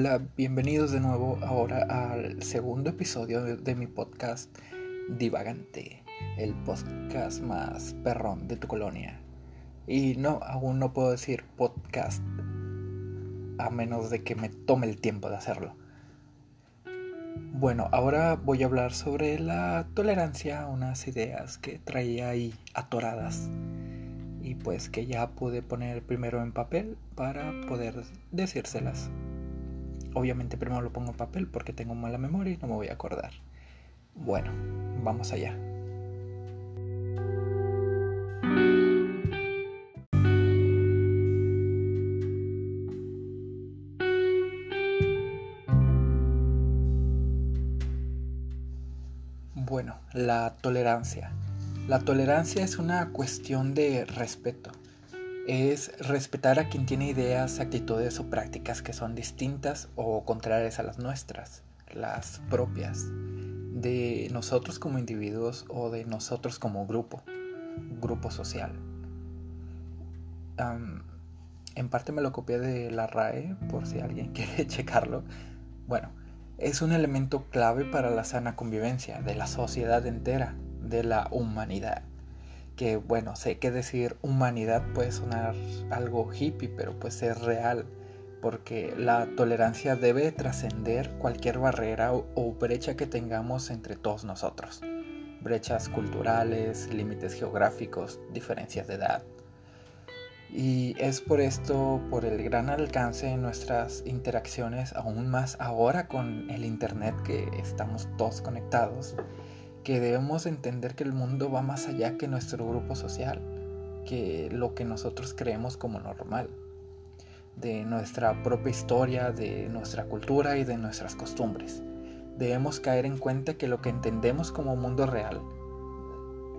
Hola, bienvenidos de nuevo ahora al segundo episodio de mi podcast Divagante, el podcast más perrón de tu colonia. Y no, aún no puedo decir podcast a menos de que me tome el tiempo de hacerlo. Bueno, ahora voy a hablar sobre la tolerancia, unas ideas que traía ahí atoradas y pues que ya pude poner primero en papel para poder decírselas. Obviamente primero lo pongo en papel porque tengo mala memoria y no me voy a acordar. Bueno, vamos allá. Bueno, la tolerancia. La tolerancia es una cuestión de respeto. Es respetar a quien tiene ideas, actitudes o prácticas que son distintas o contrarias a las nuestras, las propias, de nosotros como individuos o de nosotros como grupo, grupo social. en parte me lo copié de la RAE por si alguien quiere checarlo. Bueno, es un elemento clave para la sana convivencia de la sociedad entera de la humanidad. Que bueno, sé que decir humanidad puede sonar algo hippie, pero pues es real, porque la tolerancia debe trascender cualquier barrera o, brecha que tengamos entre todos nosotros. Brechas culturales, límites geográficos, diferencias de edad. Y es por esto, por el gran alcance de nuestras interacciones, aún más ahora con el Internet que estamos todos conectados, que debemos entender que el mundo va más allá que nuestro grupo social, que lo que nosotros creemos como normal, de nuestra propia historia, de nuestra cultura y de nuestras costumbres. Debemos caer en cuenta que lo que entendemos como mundo real,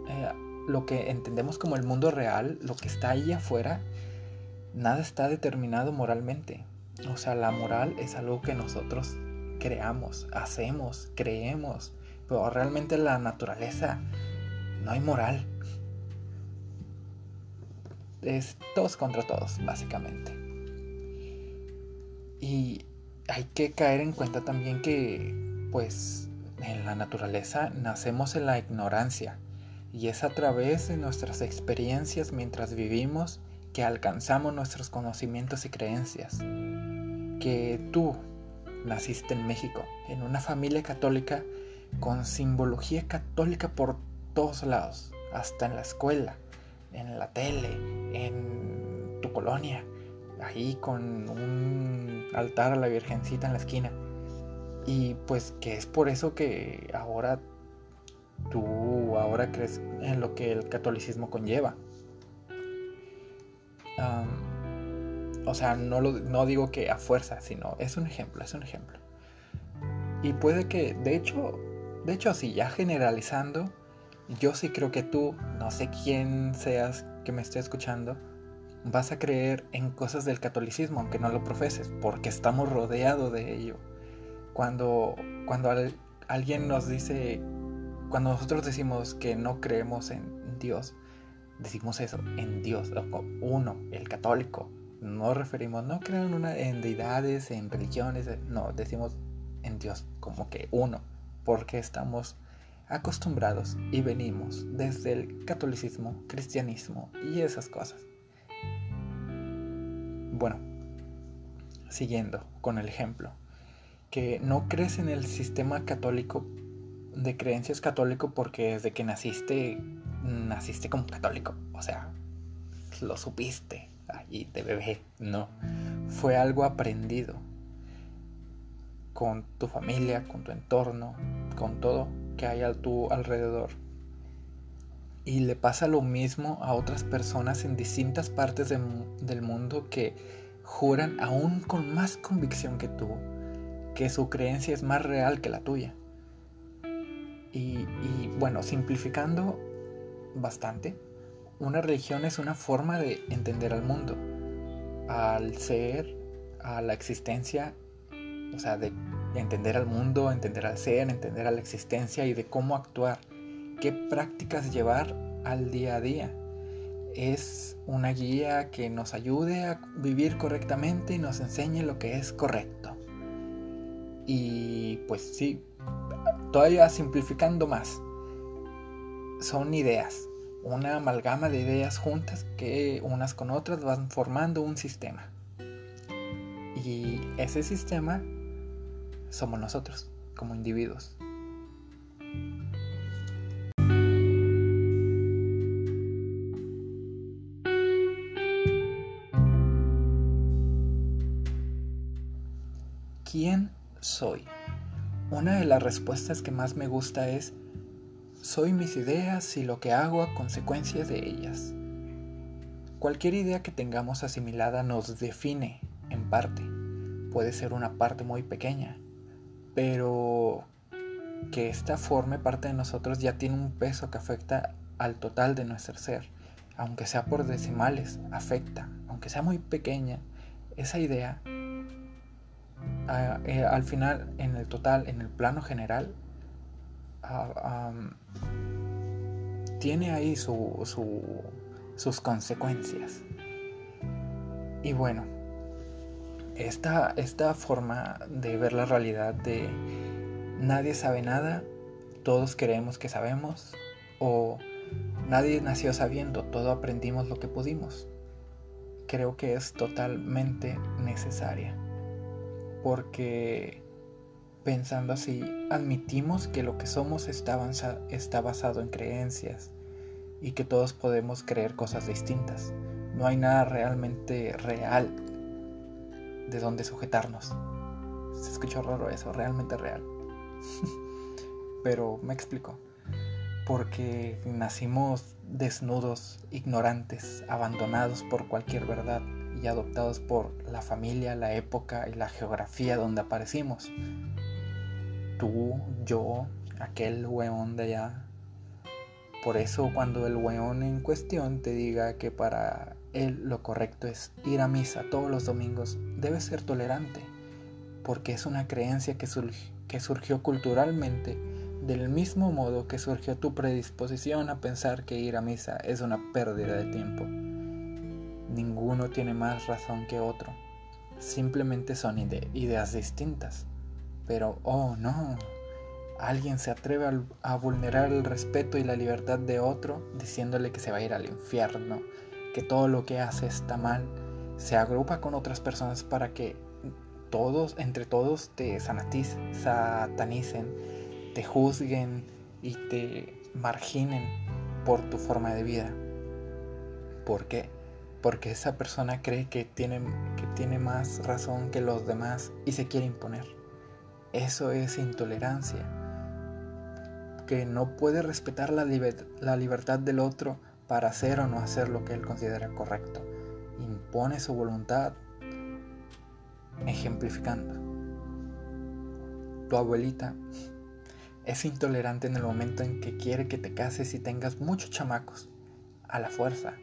eh, lo que entendemos como el mundo real, lo que está ahí afuera, nada está determinado moralmente. O sea, la moral es algo que nosotros creamos, hacemos, creemos pero realmente la naturaleza no hay moral. Es todos contra todos, básicamente. Y hay que caer en cuenta también que, pues, en la naturaleza nacemos en la ignorancia. Y es a través de nuestras experiencias mientras vivimos que alcanzamos nuestros conocimientos y creencias. Que tú naciste en México, en una familia católica con simbología católica por todos lados, hasta en la escuela, en la tele, en tu colonia, ahí con un altar a la Virgencita en la esquina. Y pues que es por eso que ahora tú ahora crees en lo que el catolicismo conlleva. o sea, no, lo, no digo que a fuerza, sino es un ejemplo, es un ejemplo. Y puede que, de hecho, de hecho, así ya generalizando, yo sí creo que tú, no sé quién seas que me esté escuchando, vas a creer en cosas del catolicismo, aunque no lo profeses, porque estamos rodeados de ello. Cuando, cuando alguien nos dice, cuando nosotros decimos que no creemos en Dios, decimos eso, en Dios, uno, el católico. No referimos, no creo en, en deidades, en religiones, no, decimos en Dios, como que uno porque estamos acostumbrados y venimos desde el catolicismo, cristianismo y esas cosas. Bueno, siguiendo con el ejemplo, que no crees en el sistema católico de creencias católico porque desde que naciste, naciste como católico, o sea, lo supiste allí de bebé, no, fue algo aprendido con tu familia, con tu entorno, con todo que hay a tu alrededor. Y le pasa lo mismo a otras personas en distintas partes del mundo que juran aún con más convicción que tú que su creencia es más real que la tuya. Y, bueno, simplificando bastante, una religión es una forma de entender al mundo, al ser, a la existencia o sea, de entender al mundo, entender al ser, entender a la existencia y de cómo actuar, qué prácticas llevar al día a día. Es una guía que nos ayude a vivir correctamente y nos enseñe lo que es correcto. Y pues sí, todavía simplificando más, son ideas, una amalgama de ideas juntas que unas con otras van formando un sistema. Y ese sistema somos nosotros, como individuos. ¿Quién soy? Una de las respuestas que más me gusta es, soy mis ideas y lo que hago a consecuencia de ellas. Cualquier idea que tengamos asimilada nos define, en parte. Puede ser una parte muy pequeña, pero que esta forme parte de nosotros ya tiene un peso que afecta al total de nuestro ser. Aunque sea por decimales, afecta. Aunque sea muy pequeña, esa idea eh, al final, en el total, en el plano general, tiene ahí sus consecuencias. Y bueno, esta, esta forma de ver la realidad de nadie sabe nada, todos creemos que sabemos, o nadie nació sabiendo, todo aprendimos lo que pudimos, creo que es totalmente necesaria porque pensando así, admitimos que lo que somos está, está basado en creencias y que todos podemos creer cosas distintas. No hay nada realmente real de donde sujetarnos. Se escuchó raro eso, realmente real. Pero me explico. Porque nacimos desnudos, ignorantes, abandonados por cualquier verdad y adoptados por la familia, la época y la geografía donde aparecimos. Tú, yo, aquel weón de allá. Por eso cuando el weón en cuestión te diga que para él lo correcto es ir a misa todos los domingos, debes ser tolerante, porque es una creencia que, que surgió culturalmente del mismo modo que surgió tu predisposición a pensar que ir a misa es una pérdida de tiempo. Ninguno tiene más razón que otro. Simplemente son ideas distintas. Pero, oh no, alguien se atreve a, vulnerar el respeto y la libertad de otro diciéndole que se va a ir al infierno, que todo lo que hace está mal. Se agrupa con otras personas para que todos, entre todos, te satanicen, te juzguen y te marginen por tu forma de vida. ¿Por qué? porque esa persona cree que tiene, que tiene más razón que los demás y se quiere imponer. Eso es intolerancia, que no puede respetar la, la libertad del otro para hacer o no hacer lo que él considera correcto. Impone su voluntad ejemplificando. Tu abuelita es intolerante en el momento en que quiere que te cases y tengas muchos chamacos, a la fuerza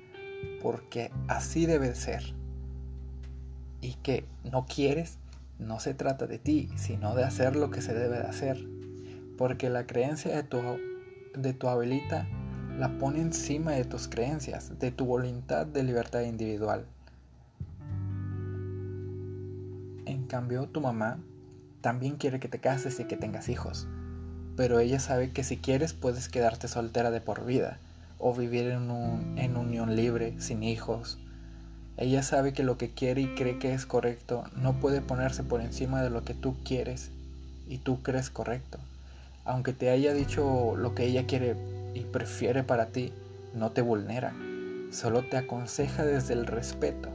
porque así debe ser. Y que no quieres, no se trata de ti, sino de hacer lo que se debe de hacer. Porque la creencia de tu, de tu abuelita la pone encima de tus creencias, de tu voluntad de libertad individual. En cambio, tu mamá también quiere que te cases y que tengas hijos, pero ella sabe que si quieres puedes quedarte soltera de por vida o vivir en, un, en unión libre, sin hijos. Ella sabe que lo que quiere y cree que es correcto no puede ponerse por encima de lo que tú quieres y tú crees correcto. Aunque te haya dicho lo que ella quiere y prefiere para ti, no te vulnera, solo te aconseja desde el respeto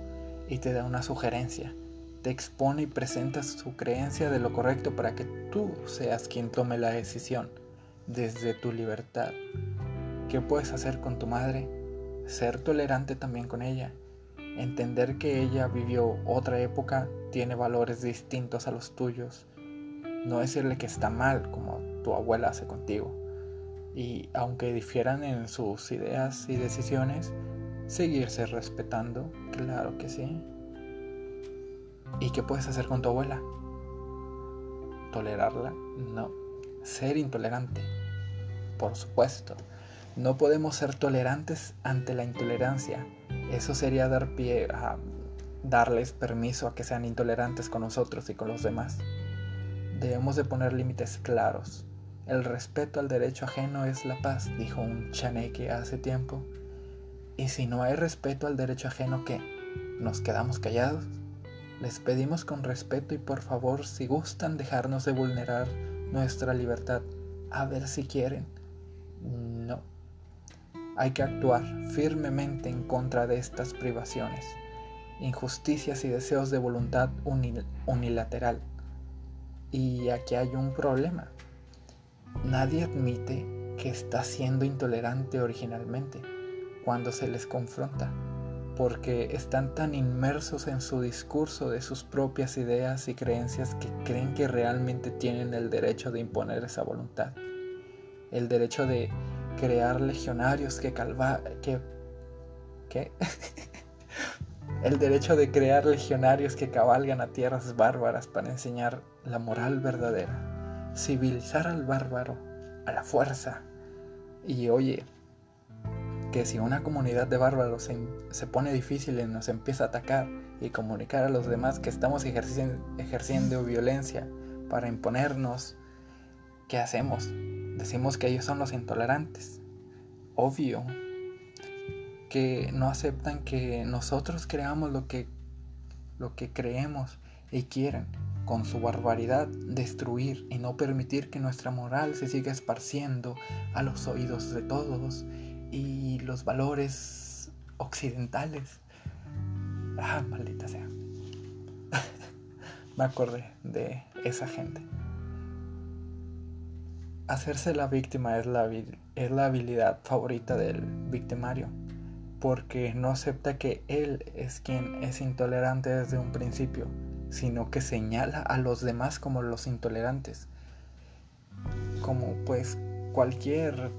y te da una sugerencia. Te expone y presenta su creencia de lo correcto para que tú seas quien tome la decisión desde tu libertad ¿Qué puedes hacer con tu madre? Ser tolerante también con ella. Entender que ella vivió otra época, tiene valores distintos a los tuyos. No decirle que está mal como tu abuela hace contigo. Y aunque difieran en sus ideas y decisiones, seguirse respetando, claro que sí. ¿Y qué puedes hacer con tu abuela? ¿Tolerarla? No. Ser intolerante, por supuesto. No podemos ser tolerantes ante la intolerancia. Eso sería dar pie a darles permiso a que sean intolerantes con nosotros y con los demás. Debemos de poner límites claros. El respeto al derecho ajeno es la paz, dijo un chaneque hace tiempo. Y si no hay respeto al derecho ajeno, ¿qué? ¿Nos quedamos callados? Les pedimos con respeto y por favor, si gustan dejarnos de vulnerar nuestra libertad, a ver si quieren. No. Hay que actuar firmemente en contra de estas privaciones, injusticias y deseos de voluntad unilateral. Y aquí hay un problema. Nadie admite que está siendo intolerante originalmente cuando se les confronta, porque están tan inmersos en su discurso de sus propias ideas y creencias que creen que realmente tienen el derecho de imponer esa voluntad, el derecho de crear legionarios que calva el derecho de crear legionarios que cabalgan a tierras bárbaras para enseñar la moral verdadera, civilizar al bárbaro a la fuerza. Y oye, que si una comunidad de bárbaros se, se, pone difícil y nos empieza a atacar y comunicar a los demás que estamos ejerciendo, violencia para imponernos, ¿qué hacemos? Decimos que ellos son los intolerantes. Obvio que no aceptan que nosotros creamos lo que, lo que creemos y quieren con su barbaridad destruir y no permitir que nuestra moral se siga esparciendo a los oídos de todos y los valores occidentales. Ah, maldita sea. Me acordé de esa gente. Hacerse la víctima es la, es la habilidad favorita del victimario, porque no acepta que él es quien es intolerante desde un principio, sino que señala a los demás como los intolerantes. Como pues cualquier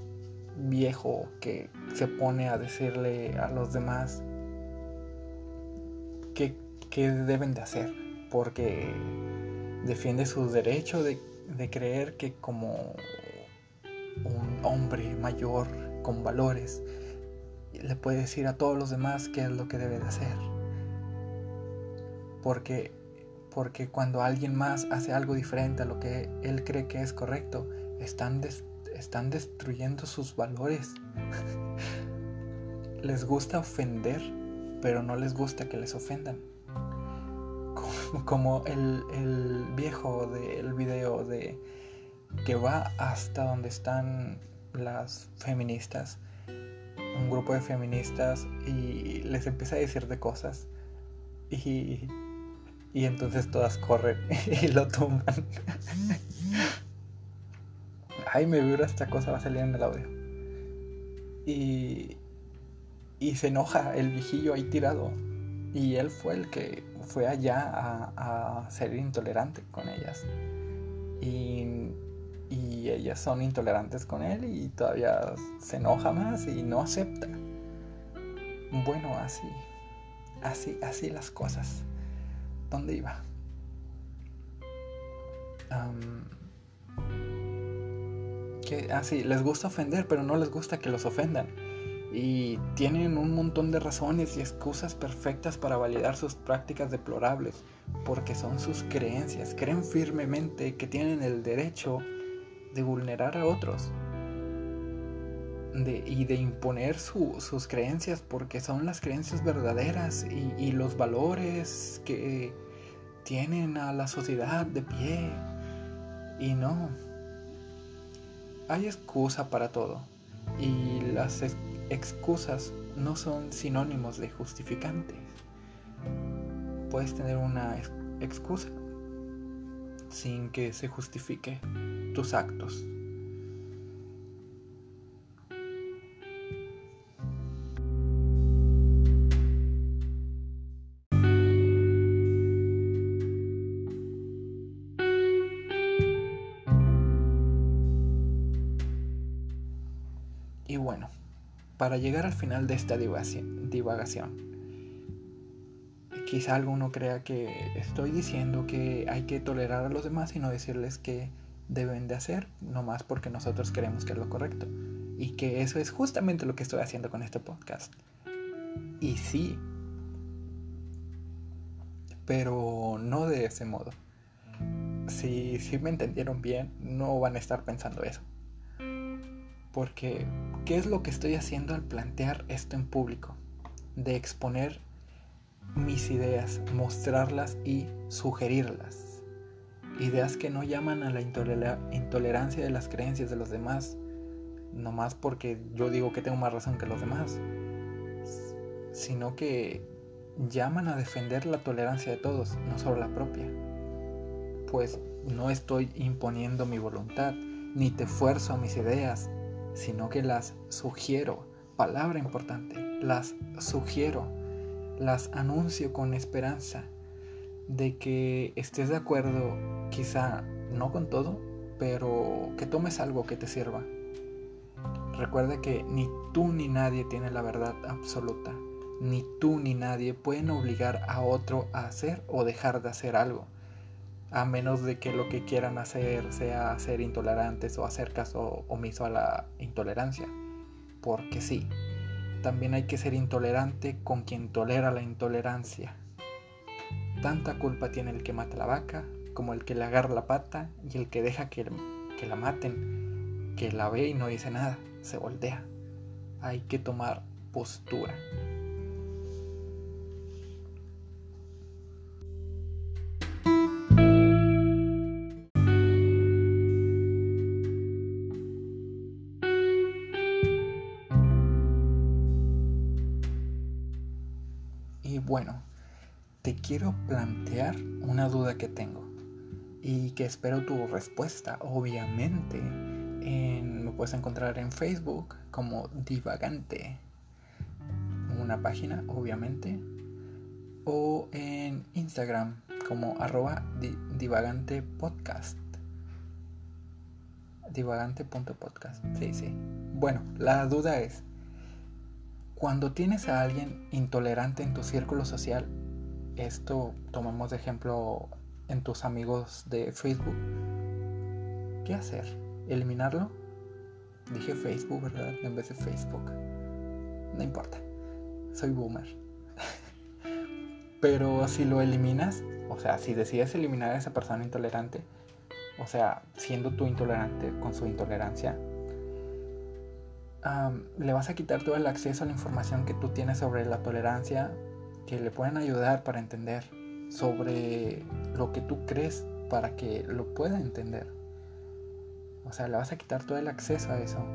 viejo que se pone a decirle a los demás qué, deben de hacer, porque defiende su derecho de, de creer que como un hombre mayor con valores le puede decir a todos los demás qué es lo que debe de hacer. Porque, porque cuando alguien más hace algo diferente a lo que él cree que es correcto, están, están destruyendo sus valores. les gusta ofender, pero no les gusta que les ofendan. Como, el, el viejo del video de que va hasta donde están las feministas, un grupo de feministas, y les empieza a decir de cosas. Y, y entonces todas corren y lo tumban. Ay, me vibra esta cosa, va a salir en el audio. Y, y se enoja el viejillo ahí tirado. Y él fue el que fue allá a, a ser intolerante con ellas. Y y ellas son intolerantes con él y todavía se enoja más y no acepta. Bueno, así, así, así las cosas. ¿Dónde iba? que ah, les gusta ofender, pero no les gusta que los ofendan. Y tienen un montón de razones y excusas perfectas para validar sus prácticas deplorables, porque son sus creencias. Creen firmemente que tienen el derecho de vulnerar a otros de, y de imponer sus creencias porque son las creencias verdaderas y, los valores que tienen a la sociedad de pie. Y no, hay excusa para todo y las excusas no son sinónimos de justificantes. Puedes tener una excusa sin que se justifique tus actos. Y bueno, para llegar al final de esta divagación, quizá alguno crea que estoy diciendo que hay que tolerar a los demás y no decirles que deben de hacer, nomás porque nosotros queremos que es lo correcto. Y que eso es justamente lo que estoy haciendo con este podcast. Y sí, pero no de ese modo. si, si me entendieron bien, no van a estar pensando eso. Porque, ¿qué es lo que estoy haciendo al plantear esto en público? De exponer mis ideas, mostrarlas y sugerirlas. Ideas que no llaman a la intolerancia de las creencias de los demás, no más porque yo digo que tengo más razón que los demás, sino que llaman a defender la tolerancia de todos, no solo la propia. Pues no estoy imponiendo mi voluntad, ni te fuerzo a mis ideas, sino que las sugiero, palabra importante, las sugiero, las anuncio con esperanza de que estés de acuerdo, quizá no con todo, pero que tomes algo que te sirva. Recuerda que ni tú ni nadie tiene la verdad absoluta ni tú ni nadie pueden obligar a otro a hacer o dejar de hacer algo, a menos de que lo que quieran hacer sea ser intolerantes o hacer caso omiso a la intolerancia. Porque sí, también hay que ser intolerante con quien tolera la intolerancia. Tanta culpa tiene el que mata la vaca como el que le agarra la pata y el que deja que, que la maten, que la ve y no dice nada, se voltea. Hay que tomar postura. Quiero plantear una duda que tengo y que espero tu respuesta. Obviamente, me puedes encontrar en Facebook como Divagante, una página, obviamente, o en Instagram como arroba divagante podcast. Divagante.podcast. Sí, sí. Bueno, la duda es, cuando tienes a alguien intolerante en tu círculo social, esto tomamos de ejemplo en tus amigos de Facebook, ¿qué hacer? ¿Eliminarlo? Dije Facebook, ¿verdad? En vez de Facebook. No importa, soy boomer. Pero si lo eliminas, o sea, si decides eliminar a esa persona intolerante, o sea, siendo tú intolerante con su intolerancia, le vas a quitar todo el acceso a la información que tú tienes sobre la tolerancia, que le pueden ayudar para entender sobre lo que tú crees para que lo pueda entender. O sea, le vas a quitar todo el acceso a eso.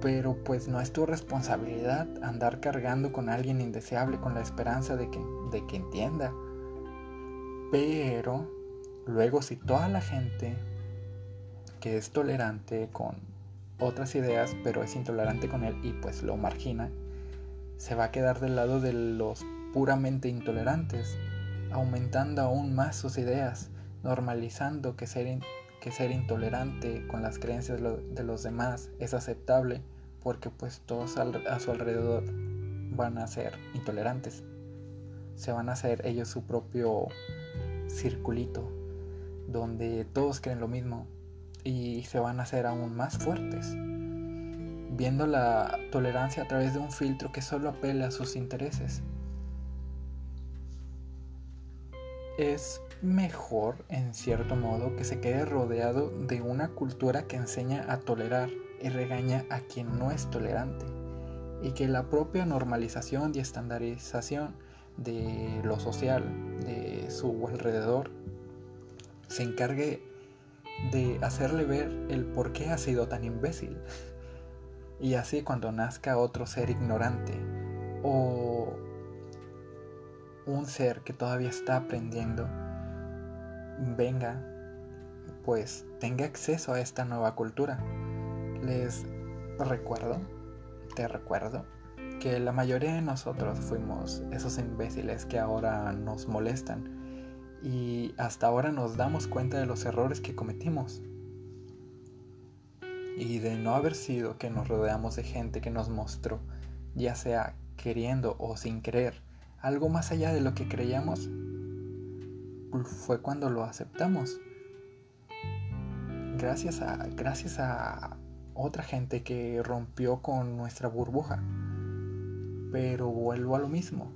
Pero pues no es tu responsabilidad andar cargando con alguien indeseable con la esperanza de que, de que entienda. Pero luego si toda la gente que es tolerante con otras ideas, pero es intolerante con él y pues lo margina, se va a quedar del lado de los puramente intolerantes, aumentando aún más sus ideas, normalizando que ser, que ser intolerante con las creencias de los demás es aceptable, porque pues todos a su alrededor van a ser intolerantes. Se van a hacer ellos su propio circulito, donde todos creen lo mismo, y se van a hacer aún más fuertes, viendo la tolerancia a través de un filtro que solo apela a sus intereses. Es mejor, en cierto modo, que se quede rodeado de una cultura que enseña a tolerar y regaña a quien no es tolerante, y que la propia normalización y estandarización de lo social de su alrededor se encargue de hacerle ver el por qué ha sido tan imbécil. Y así cuando nazca otro ser ignorante o un ser que todavía está aprendiendo, venga, pues tenga acceso a esta nueva cultura. Les recuerdo, te recuerdo, que la mayoría de nosotros fuimos esos imbéciles que ahora nos molestan y hasta ahora nos damos cuenta de los errores que cometimos y de no haber sido que nos rodeamos de gente que nos mostró, ya sea queriendo o sin querer, algo más allá de lo que creíamos, fue cuando lo aceptamos. Gracias a, gracias a otra gente que rompió con nuestra burbuja. Pero vuelvo a lo mismo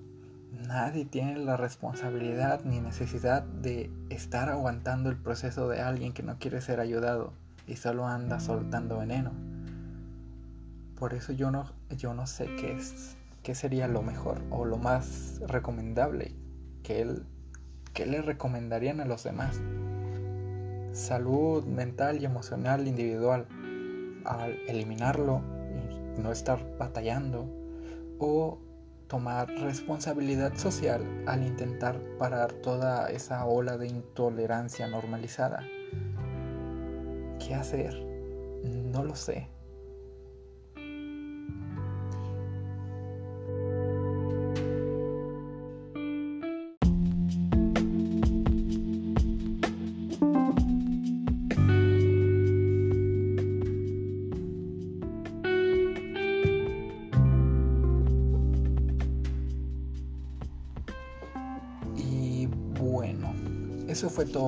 nadie tiene la responsabilidad ni necesidad de estar aguantando el proceso de alguien que no quiere ser ayudado y solo anda soltando veneno. Por eso yo no, yo no sé qué es, qué sería lo mejor o lo más recomendable que él, que le recomendarían a los demás. Salud mental y emocional individual al eliminarlo y no estar batallando o tomar responsabilidad social al intentar parar toda esa ola de intolerancia normalizada. ¿Qué hacer? No lo sé.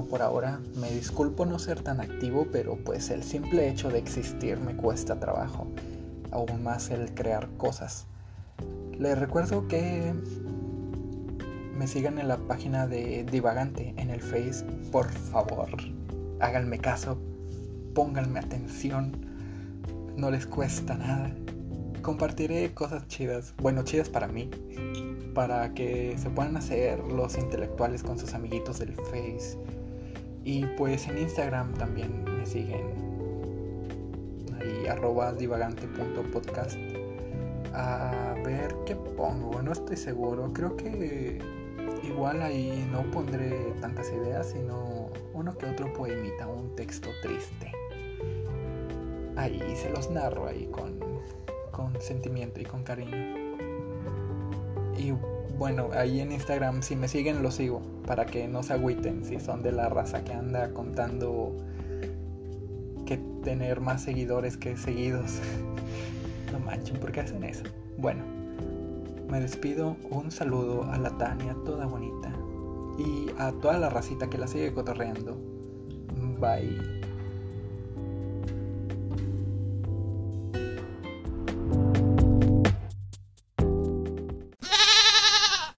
Por ahora. Me disculpo no ser tan activo, pero pues el simple hecho de existir me cuesta trabajo. Aún más el crear cosas. Les recuerdo que me sigan en la página de Divagante en el Face. Por favor, háganme caso. Pónganme atención. No les cuesta nada. Compartiré cosas chidas. Bueno, chidas para mí para que se puedan hacer los intelectuales con sus amiguitos del Face. Y pues en Instagram también me siguen ahí arroba divagante.podcast. A ver qué pongo, no estoy seguro. Creo que igual ahí no pondré tantas ideas, sino uno que otro poemita, un texto triste. Ahí se los narro ahí con, con sentimiento y con cariño. Y bueno, ahí en Instagram, si me siguen, lo sigo. Para que no se agüiten si son de la raza que anda contando que tener más seguidores que seguidos. no manchen, ¿por qué hacen eso? Bueno, me despido. Un saludo a la Tania, toda bonita. Y a toda la racita que la sigue cotorreando. Bye.